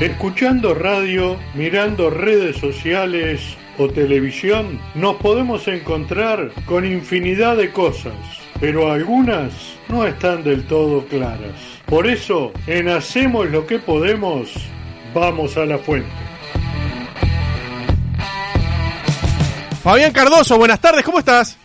Escuchando radio, mirando redes sociales o televisión, nos podemos encontrar con infinidad de cosas, pero algunas no están del todo claras. Por eso, en Hacemos lo que podemos, vamos a la fuente. Fabián Cardoso, buenas tardes, ¿cómo estás?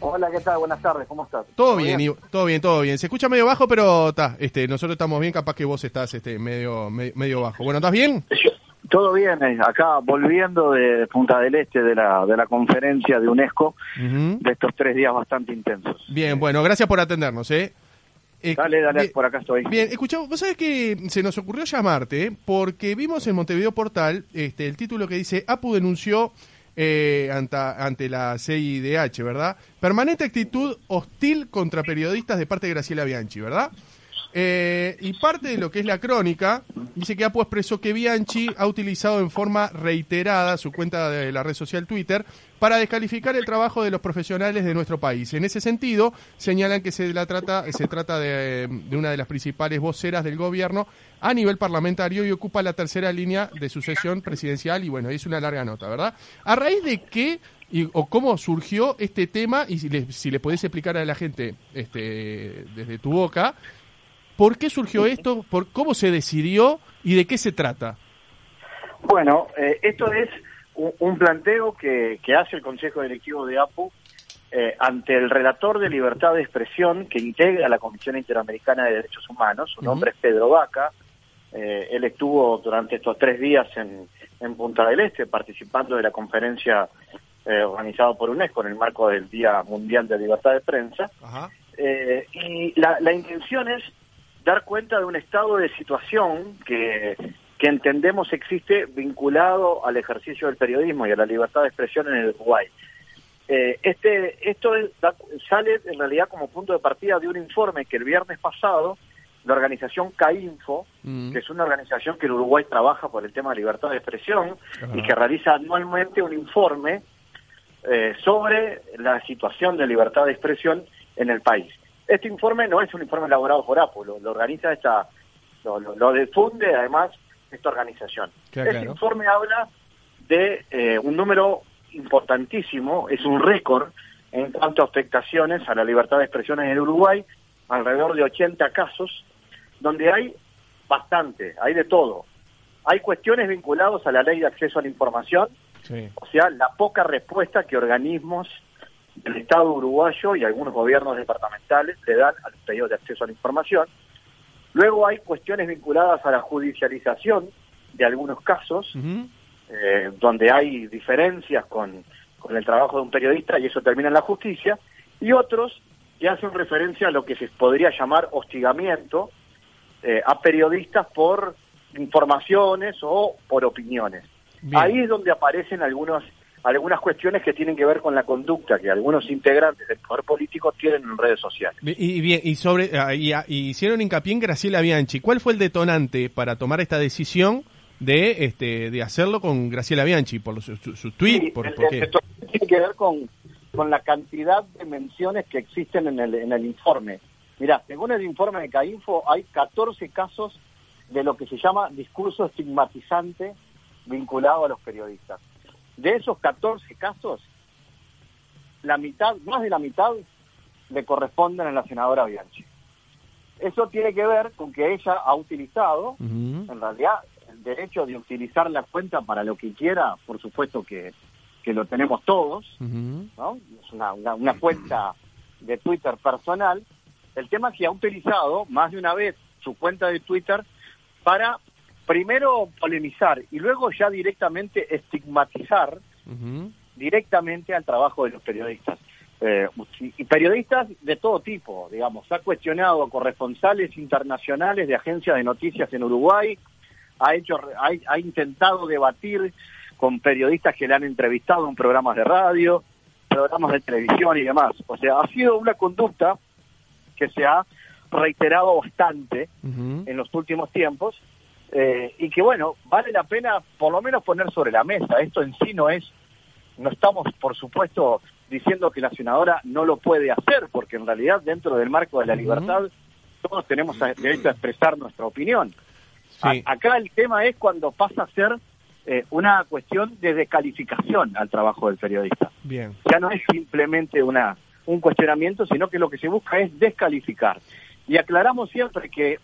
Hola, ¿qué tal? Buenas tardes, ¿cómo estás? Todo bien, y- todo bien, todo bien. Se escucha medio bajo, pero está, este, nosotros estamos bien, capaz que vos estás este, medio, me- medio bajo. Bueno, ¿estás bien? Todo bien, eh, acá volviendo de Punta del Este de la, de la conferencia de UNESCO de estos tres días bastante intensos. Bien, bueno, gracias por atendernos, ¿eh? Eh, Dale, dale, bien, por acá estoy. Bien, escuchá, vos sabés que se nos ocurrió llamarte porque vimos en Montevideo Portal este, el título que dice APU denunció eh, anta- ante la CIDH, ¿verdad? Permanente actitud hostil contra periodistas de parte de Graciela Bianchi, ¿verdad? Eh, y parte de lo que es la crónica dice que APU expresó que Bianchi ha utilizado en forma reiterada su cuenta de la red social Twitter para descalificar el trabajo de los profesionales de nuestro país. En ese sentido, señalan que se, la trata, se trata de, de una de las principales voceras del gobierno a nivel parlamentario y ocupa la tercera línea de sucesión presidencial y bueno, es una larga nota, ¿verdad? ¿A raíz de qué y, o cómo surgió este tema y si le, si le podés explicar a la gente este, desde tu boca, ¿por qué surgió esto? ¿Por cómo se decidió y de qué se trata? Bueno, eh, esto es un, un planteo que, que hace el Consejo Directivo de APU eh, ante el relator de libertad de expresión que integra la Comisión Interamericana de Derechos Humanos. Su nombre es Pedro Vaca. Eh, él estuvo durante estos tres días en, en Punta del Este participando de la conferencia eh, organizada por UNESCO en el marco del Día Mundial de Libertad de Prensa. Ajá. Eh, y la, la intención es dar cuenta de un estado de situación que, que entendemos existe vinculado al ejercicio del periodismo y a la libertad de expresión en el Uruguay. Eh, este, esto es- da- sale en realidad como punto de partida de un informe que el viernes pasado la organización CAINFO, Mm. que es una organización que el Uruguay trabaja por el tema de libertad de expresión y que realiza anualmente un informe eh, sobre la situación de libertad de expresión en el país. Este informe no es un informe elaborado por APO, lo, lo organiza esta, lo, lo- lo difunde además esta organización. Este claro. informe habla de eh, un número importantísimo, es un récord en cuanto a afectaciones a la libertad de expresión en el Uruguay, alrededor de 80 casos, donde hay bastante, hay de todo. Hay cuestiones vinculadas a la ley de acceso a la información, Sí. o sea, la poca respuesta que organismos del Estado uruguayo y algunos gobiernos departamentales le dan a los pedidos de acceso a la información. Luego hay cuestiones vinculadas a la judicialización de algunos casos, eh, donde hay diferencias con, con el trabajo de un periodista y eso termina en la justicia, y otros que hacen referencia a lo que se podría llamar hostigamiento eh, a periodistas por informaciones o por opinioes. Bien. Ahí es donde aparecen algunos, algunas cuestiones que tienen que ver con la conducta que algunos integrantes del poder político tienen en redes sociales. Y, y bien, y sobre ah, y, ah, y hicieron hincapié en Graciela Bianchi. ¿Cuál fue el detonante para tomar esta decisión de este de hacerlo con Graciela Bianchi por su, su, su tweet? Sí, por, el- por qué? tiene que ver con, con la cantidad de menciones que existen en el, en el informe. Mira, según el informe de CAINFO, hay 14 casos de lo que se llama discurso estigmatizante vinculado a los periodistas. De esos 14 casos, la mitad, más de la mitad, le corresponden a la senadora Bianchi. Eso tiene que ver con que ella ha utilizado en realidad el derecho de utilizar la cuenta para lo que quiera, por supuesto que, que lo tenemos todos. ¿no? Es una, una, una cuenta de Twitter personal. El tema es que ha utilizado más de una vez su cuenta de Twitter para primero polemizar y luego ya directamente estigmatizar directamente al trabajo de los periodistas. Eh, y periodistas de todo tipo, digamos. Ha cuestionado a corresponsales internacionales de agencias de noticias en Uruguay, ha, hecho, ha, ha intentado debatir con periodistas que le han entrevistado en programas de radio, programas de televisión y demás. O sea, ha sido una conducta que se ha reiterado bastante en los últimos tiempos eh, y que bueno, vale la pena por lo menos poner sobre la mesa. Esto en sí no es, no estamos por supuesto diciendo que la senadora no lo puede hacer, porque en realidad dentro del marco de la libertad todos tenemos derecho a expresar nuestra opinión. acá el tema es cuando pasa a ser eh, una cuestión de descalificación al trabajo del periodista. Bien. Ya no es simplemente una un cuestionamiento, sino que lo que se busca es descalificar. Y aclaramos siempre que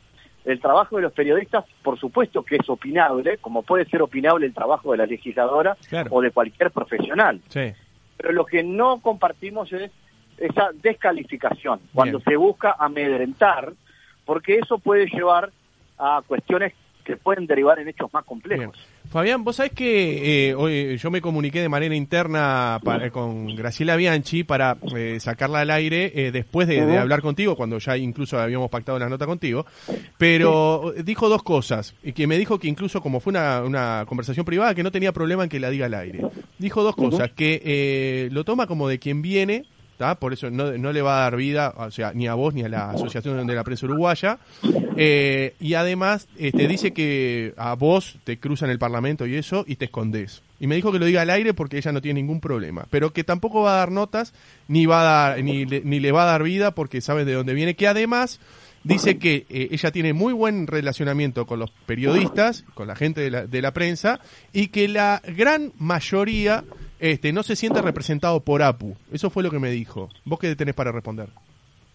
el trabajo de los periodistas, por supuesto que es opinable, como puede ser opinable el trabajo de la legisladora o de cualquier profesional. Pero lo que no compartimos es esa descalificación, cuando se busca amedrentar, porque eso puede llevar a cuestiones que pueden derivar en hechos más complejos. Fabián, vos sabés que eh, hoy yo me comuniqué de manera interna con Graciela Bianchi para eh, sacarla al aire eh, después de, hablar contigo, cuando ya incluso habíamos pactado la nota contigo, pero dijo dos cosas, y que me dijo que incluso como fue una, una, conversación privada, que no tenía problema en que la diga al aire. Dijo dos cosas, que lo toma como de quien viene, por eso no, no, le va a dar vida, o sea, ni a vos ni a la Asociación de la Prensa Uruguaya. Eh, y además este, dice que a vos te cruzan el Parlamento y eso y te escondes. Y me dijo que lo diga al aire porque ella no tiene ningún problema. Pero que tampoco va a dar notas ni, va a dar, ni, le, ni le va a dar vida porque sabe de dónde viene. Que además dice que eh, ella tiene muy buen relacionamiento con los periodistas, con la gente de la, de la prensa y que la gran mayoría este, no se siente representado por APU. Eso fue lo que me dijo. ¿Vos qué tenés para responder?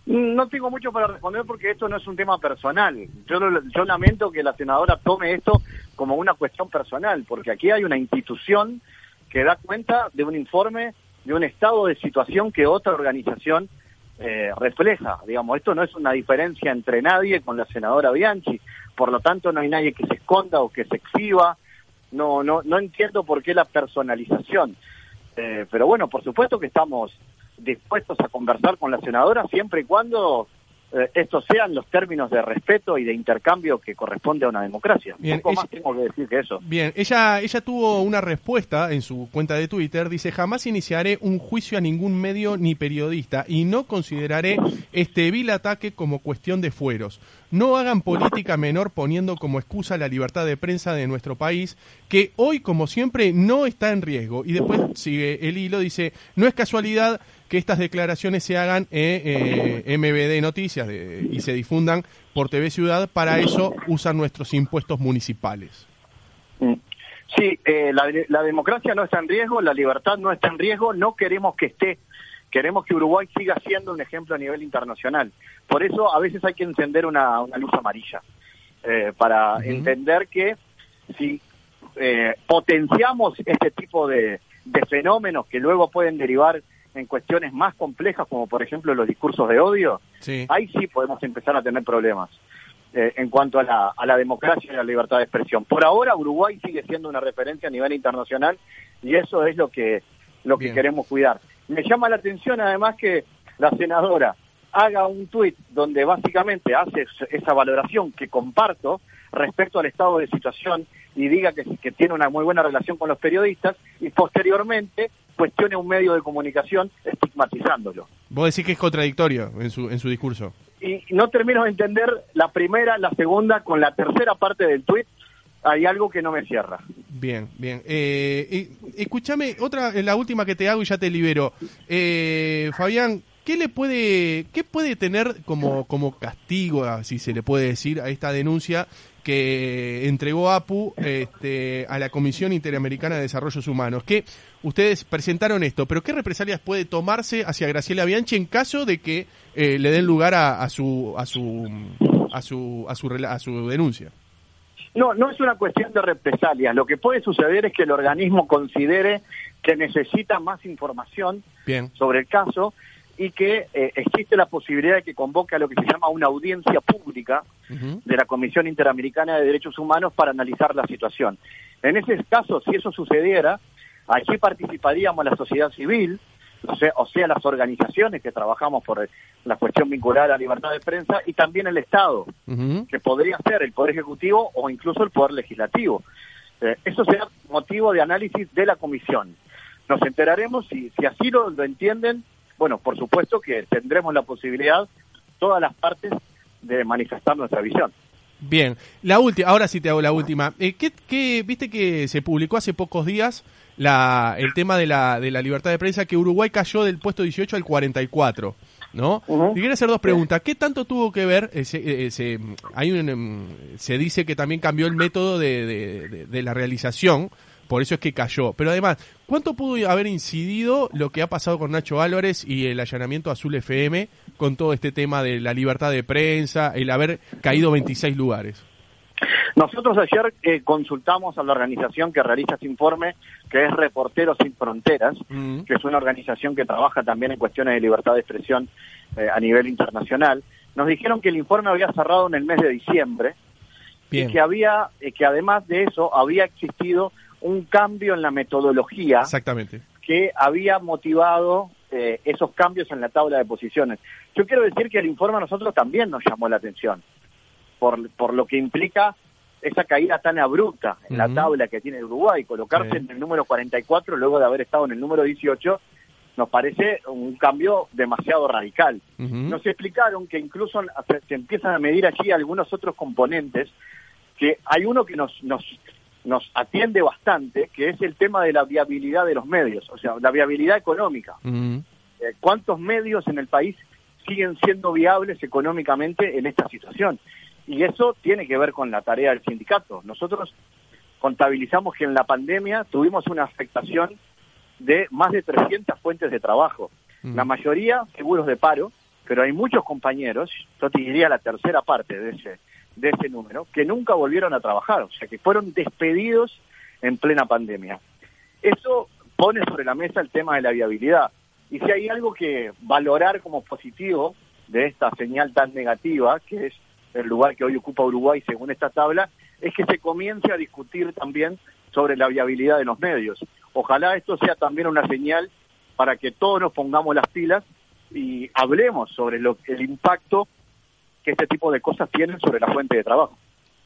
No tengo mucho para responder porque esto no es un tema personal. Yo, yo lamento que la senadora tome esto como una cuestión personal, porque aquí hay una institución que da cuenta de un informe de un estado de situación que otra organización eh, refleja. Digamos, esto no es una diferencia entre nadie con la senadora Bianchi. Por lo tanto, no hay nadie que se esconda o que se exhiba no, no, no entiendo por qué la personalización. Eh, pero bueno, por supuesto que estamos dispuestos a conversar con la senadora siempre y cuando eh, estos sean los términos de respeto y de intercambio que corresponde a una democracia. Bien, poco más tengo que decir que eso. Bien, ella, ella tuvo una respuesta en su cuenta de Twitter, dice, jamás iniciaré un juicio a ningún medio ni periodista y no consideraré este vil ataque como cuestión de fueros. No hagan política menor poniendo como excusa la libertad de prensa de nuestro país, que hoy, como siempre, no está en riesgo. Y después sigue el hilo, dice, no es casualidad que estas declaraciones se hagan en eh, MBD Noticias y se difundan por TV Ciudad, para eso usan nuestros impuestos municipales. Mm. Sí, eh, la, democracia no está en riesgo, la libertad no está en riesgo, no queremos que esté, queremos que Uruguay siga siendo un ejemplo a nivel internacional. Por eso a veces hay que encender una, luz amarilla, eh, para entender que si potenciamos este tipo de fenómenos que luego pueden derivar en cuestiones más complejas, como por ejemplo los discursos de odio, ahí sí podemos empezar a tener problemas eh, en cuanto a la, a la democracia y la libertad de expresión. Por ahora Uruguay sigue siendo una referencia a nivel internacional y eso es lo que, lo que queremos cuidar. Me llama la atención además que la senadora haga un tuit donde básicamente hace esa valoración que comparto respecto al estado de situación y diga que, que tiene una muy buena relación con los periodistas y posteriormente cuestione un medio de comunicación estigmatizándolo. Vos decís que es contradictorio en su, en su discurso. Y no termino de entender la primera, la segunda, con la tercera parte del tuit, hay algo que no me cierra. Bien, bien. Eh, escúchame, otra, la última que te hago y ya te libero. Eh, Fabián, ¿qué le puede, qué puede tener como, como castigo, si se le puede decir, a esta denuncia que entregó APU este, a la Comisión Interamericana de Desarrollos Humanos. Que ustedes presentaron esto, pero ¿qué represalias puede tomarse hacia Graciela Bianchi en caso de que eh, le den lugar a, su a su a su a su a su denuncia? No, no es una cuestión de represalias. Lo que puede suceder es que el organismo considere que necesita más información sobre el caso y que eh, existe la posibilidad de que convoque a lo que se llama una audiencia pública de la Comisión Interamericana de Derechos Humanos para analizar la situación. En ese caso, si eso sucediera, aquí participaríamos la sociedad civil, o sea, o sea, las organizaciones que trabajamos por la cuestión vinculada a la libertad de prensa y también el Estado, que podría ser el Poder Ejecutivo o incluso el Poder Legislativo. Eh, eso será motivo de análisis de la Comisión. Nos enteraremos si, si así lo entienden bueno, por supuesto que tendremos la posibilidad, todas las partes, de manifestar nuestra visión. Bien, la última, ahora sí te hago la última. Eh, ¿qué, viste que se publicó hace pocos días la, el tema de la, de la libertad de prensa, que Uruguay cayó del puesto 18 al 44? ¿no? Ujú. Y quiero hacer dos preguntas. ¿Qué tanto tuvo que ver? eh, se, eh, se- hay un, em, se dice que también cambió el método de, de- de- de la realización, por eso es que cayó. Pero además, ¿cuánto pudo haber incidido lo que ha pasado con Nacho Álvarez y el allanamiento Azul FM con todo este tema de la libertad de prensa, el haber caído 26 lugares? Nosotros ayer eh, consultamos a la organización que realiza este informe, que es Reporteros Sin Fronteras, Mm. que es una organización que trabaja también en cuestiones de libertad de expresión eh, a nivel internacional. Nos dijeron que el informe había cerrado en el mes de diciembre Bien, y que había, eh, que además de eso había existido un cambio en la metodología exactamente. que había motivado eh, esos cambios en la tabla de posiciones. Yo quiero decir que el informe a nosotros también nos llamó la atención, por, por lo que implica esa caída tan abrupta en la tabla que tiene Uruguay, colocarse Sí. en el número 44 luego de haber estado en el número 18, nos parece un cambio demasiado radical. Nos explicaron que incluso se, empiezan a medir allí algunos otros componentes, que hay uno que nos, nos, nos atiende bastante, que es el tema de la viabilidad de los medios, o sea, la viabilidad económica. Eh, ¿Cuántos medios en el país siguen siendo viables económicamente en esta situación? Y eso tiene que ver con la tarea del sindicato. Nosotros contabilizamos que en la pandemia tuvimos una afectación de más de 300 fuentes de trabajo. Ujú. La mayoría seguros de paro, pero hay muchos compañeros, yo te diría la tercera parte de ese, de ese número, que nunca volvieron a trabajar, o sea, que fueron despedidos en plena pandemia. Eso pone sobre la mesa el tema de la viabilidad. Y si hay algo que valorar como positivo de esta señal tan negativa, que es el lugar que hoy ocupa Uruguay según esta tabla, es que se comience a discutir también sobre la viabilidad de los medios. Ojalá esto sea también una señal para que todos nos pongamos las pilas y hablemos sobre lo, el impacto que este tipo de cosas tienen sobre la fuente de trabajo.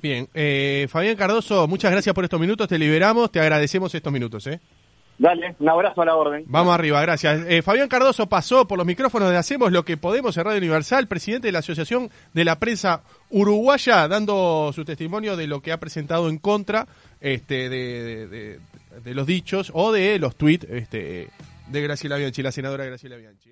Bien, eh, Fabián Cardoso, muchas gracias por estos minutos, te liberamos, te agradecemos estos minutos. ¿eh? Dale, un abrazo a la orden. Vamos arriba, gracias. Eh, Fabián Cardoso pasó por los micrófonos de Hacemos lo que podemos en Radio Universal, presidente de la Asociación de la Prensa Uruguaya, dando su testimonio de lo que ha presentado en contra este, de, de- de- de los dichos o de los tweets este, de Graciela Bianchi, la senadora Graciela Bianchi.